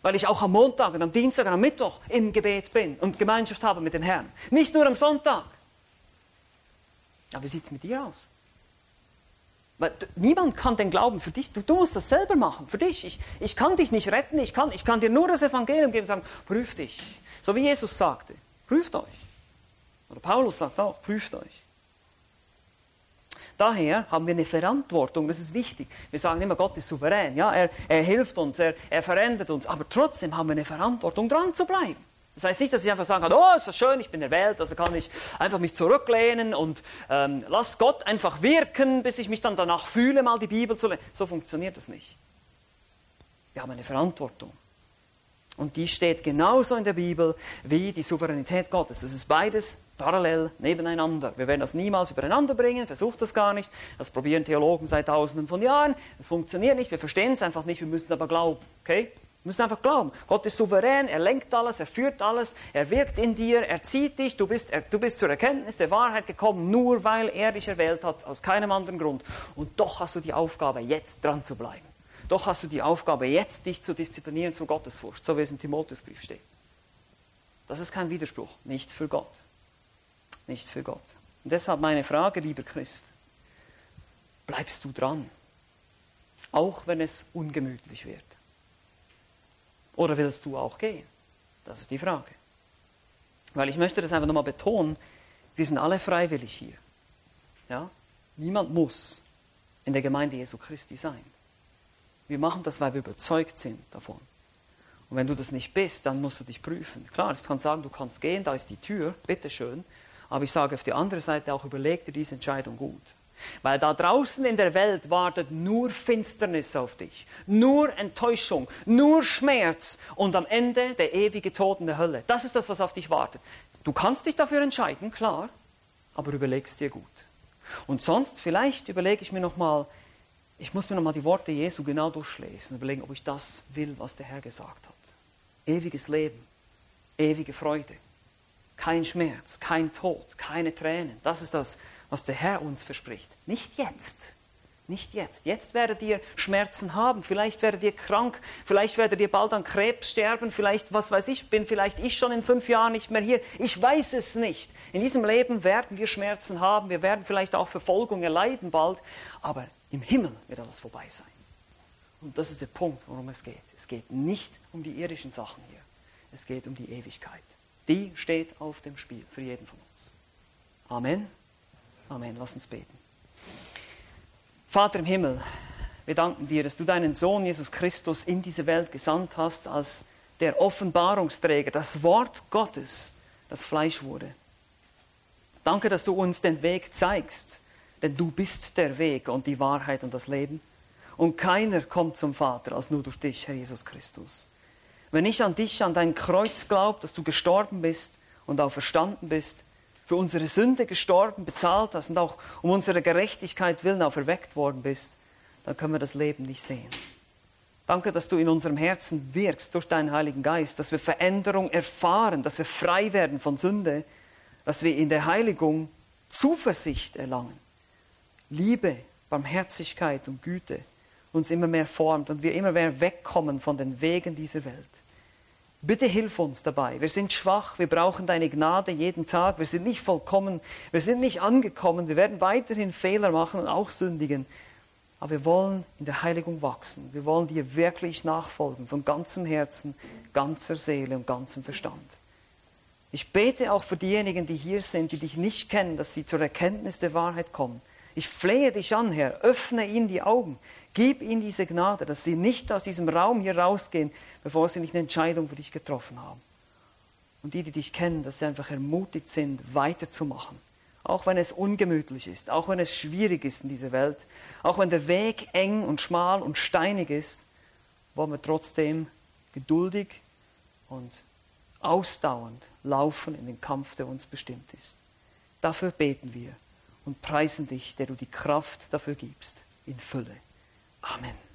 Weil ich auch am Montag und am Dienstag und am Mittwoch im Gebet bin und Gemeinschaft habe mit dem Herrn. Nicht nur am Sonntag. Aber wie sieht es mit dir aus? Niemand kann den Glauben für dich, du, du, musst das selber machen, für dich. Ich, ich kann dich nicht retten, ich kann, ich kann dir nur das Evangelium geben und sagen, prüf dich. So wie Jesus sagte, prüft euch. Oder Paulus sagt auch, prüft euch. Daher haben wir eine Verantwortung, das ist wichtig. Wir sagen immer, Gott ist souverän, ja, er, er hilft uns, er, er verändert uns, aber trotzdem haben wir eine Verantwortung, dran zu bleiben. Das heißt nicht, dass ich einfach sagen kann, oh, ist das schön, ich bin erwählt, also kann ich einfach mich zurücklehnen und ähm, lass Gott einfach wirken, bis ich mich dann danach fühle, mal die Bibel zu lesen. So funktioniert das nicht. Wir haben eine Verantwortung. Und die steht genauso in der Bibel wie die Souveränität Gottes. Das ist beides parallel nebeneinander. Wir werden das niemals übereinander bringen, versucht das gar nicht. Das probieren Theologen seit tausenden von Jahren. Es funktioniert nicht, wir verstehen es einfach nicht, wir müssen aber glauben. Okay? Wir müssen einfach glauben. Gott ist souverän, er lenkt alles, er führt alles, er wirkt in dir, er zieht dich, du bist, er, du bist zur Erkenntnis der Wahrheit gekommen, nur weil er dich erwählt hat, aus keinem anderen Grund. Und doch hast du die Aufgabe, jetzt dran zu bleiben. Doch hast du die Aufgabe, jetzt dich zu disziplinieren zur Gottesfurcht, so wie es im Timotheusbrief steht. Das ist kein Widerspruch, nicht für Gott. Nicht für Gott. Und deshalb meine Frage, lieber Christ, bleibst du dran, auch wenn es ungemütlich wird? Oder willst du auch gehen? Das ist die Frage. Weil ich möchte das einfach nochmal betonen, wir sind alle freiwillig hier. Ja? Niemand muss in der Gemeinde Jesu Christi sein. Wir machen das, weil wir überzeugt sind davon. Und wenn du das nicht bist, dann musst du dich prüfen. Klar, ich kann sagen, du kannst gehen, da ist die Tür, bitteschön. Aber ich sage auf die andere Seite auch, überleg dir diese Entscheidung gut. Weil da draußen in der Welt wartet nur Finsternis auf dich, nur Enttäuschung, nur Schmerz und am Ende der ewige Tod in der Hölle. Das ist das, was auf dich wartet. Du kannst dich dafür entscheiden, klar, aber überlegst dir gut. Und sonst, vielleicht überlege ich mir nochmal, ich muss mir nochmal die Worte Jesu genau durchlesen, überlegen, ob ich das will, was der Herr gesagt hat. Ewiges Leben, ewige Freude, kein Schmerz, kein Tod, keine Tränen. Das ist das, was der Herr uns verspricht. Nicht jetzt. Nicht jetzt. Jetzt werdet ihr Schmerzen haben, vielleicht werdet ihr krank, vielleicht werdet ihr bald an Krebs sterben, vielleicht, was weiß ich, bin vielleicht ich schon in fünf Jahren nicht mehr hier. Ich weiß es nicht. In diesem Leben werden wir Schmerzen haben, wir werden vielleicht auch Verfolgung erleiden bald, aber im Himmel wird alles vorbei sein. Und das ist der Punkt, worum es geht. Es geht nicht um die irdischen Sachen hier. Es geht um die Ewigkeit. Die steht auf dem Spiel für jeden von uns. Amen. Amen. Lass uns beten. Vater im Himmel, wir danken dir, dass du deinen Sohn Jesus Christus in diese Welt gesandt hast als der Offenbarungsträger, das Wort Gottes, das Fleisch wurde. Danke, dass du uns den Weg zeigst denn du bist der Weg und die Wahrheit und das Leben. Und keiner kommt zum Vater als nur durch dich, Herr Jesus Christus. Wenn ich an dich, an dein Kreuz glaube, dass du gestorben bist und auch verstanden bist, für unsere Sünde gestorben, bezahlt hast und auch um unsere Gerechtigkeit willen auferweckt worden bist, dann können wir das Leben nicht sehen. Danke, dass du in unserem Herzen wirkst durch deinen Heiligen Geist, dass wir Veränderung erfahren, dass wir frei werden von Sünde, dass wir in der Heiligung Zuversicht erlangen. Liebe, Barmherzigkeit und Güte uns immer mehr formt und wir immer mehr wegkommen von den Wegen dieser Welt. Bitte hilf uns dabei. Wir sind schwach, wir brauchen deine Gnade jeden Tag, wir sind nicht vollkommen, wir sind nicht angekommen, wir werden weiterhin Fehler machen und auch sündigen. Aber wir wollen in der Heiligung wachsen. Wir wollen dir wirklich nachfolgen, von ganzem Herzen, ganzer Seele und ganzem Verstand. Ich bete auch für diejenigen, die hier sind, die dich nicht kennen, dass sie zur Erkenntnis der Wahrheit kommen ich flehe dich an, Herr, öffne ihnen die Augen, gib ihnen diese Gnade, dass sie nicht aus diesem Raum hier rausgehen, bevor sie nicht eine Entscheidung für dich getroffen haben. Und die, die dich kennen, dass sie einfach ermutigt sind, weiterzumachen. Auch wenn es ungemütlich ist, auch wenn es schwierig ist in dieser Welt, auch wenn der Weg eng und schmal und steinig ist, wollen wir trotzdem geduldig und ausdauernd laufen in den Kampf, der uns bestimmt ist. Dafür beten wir und preisen dich, der du die Kraft dafür gibst, in Fülle. Amen.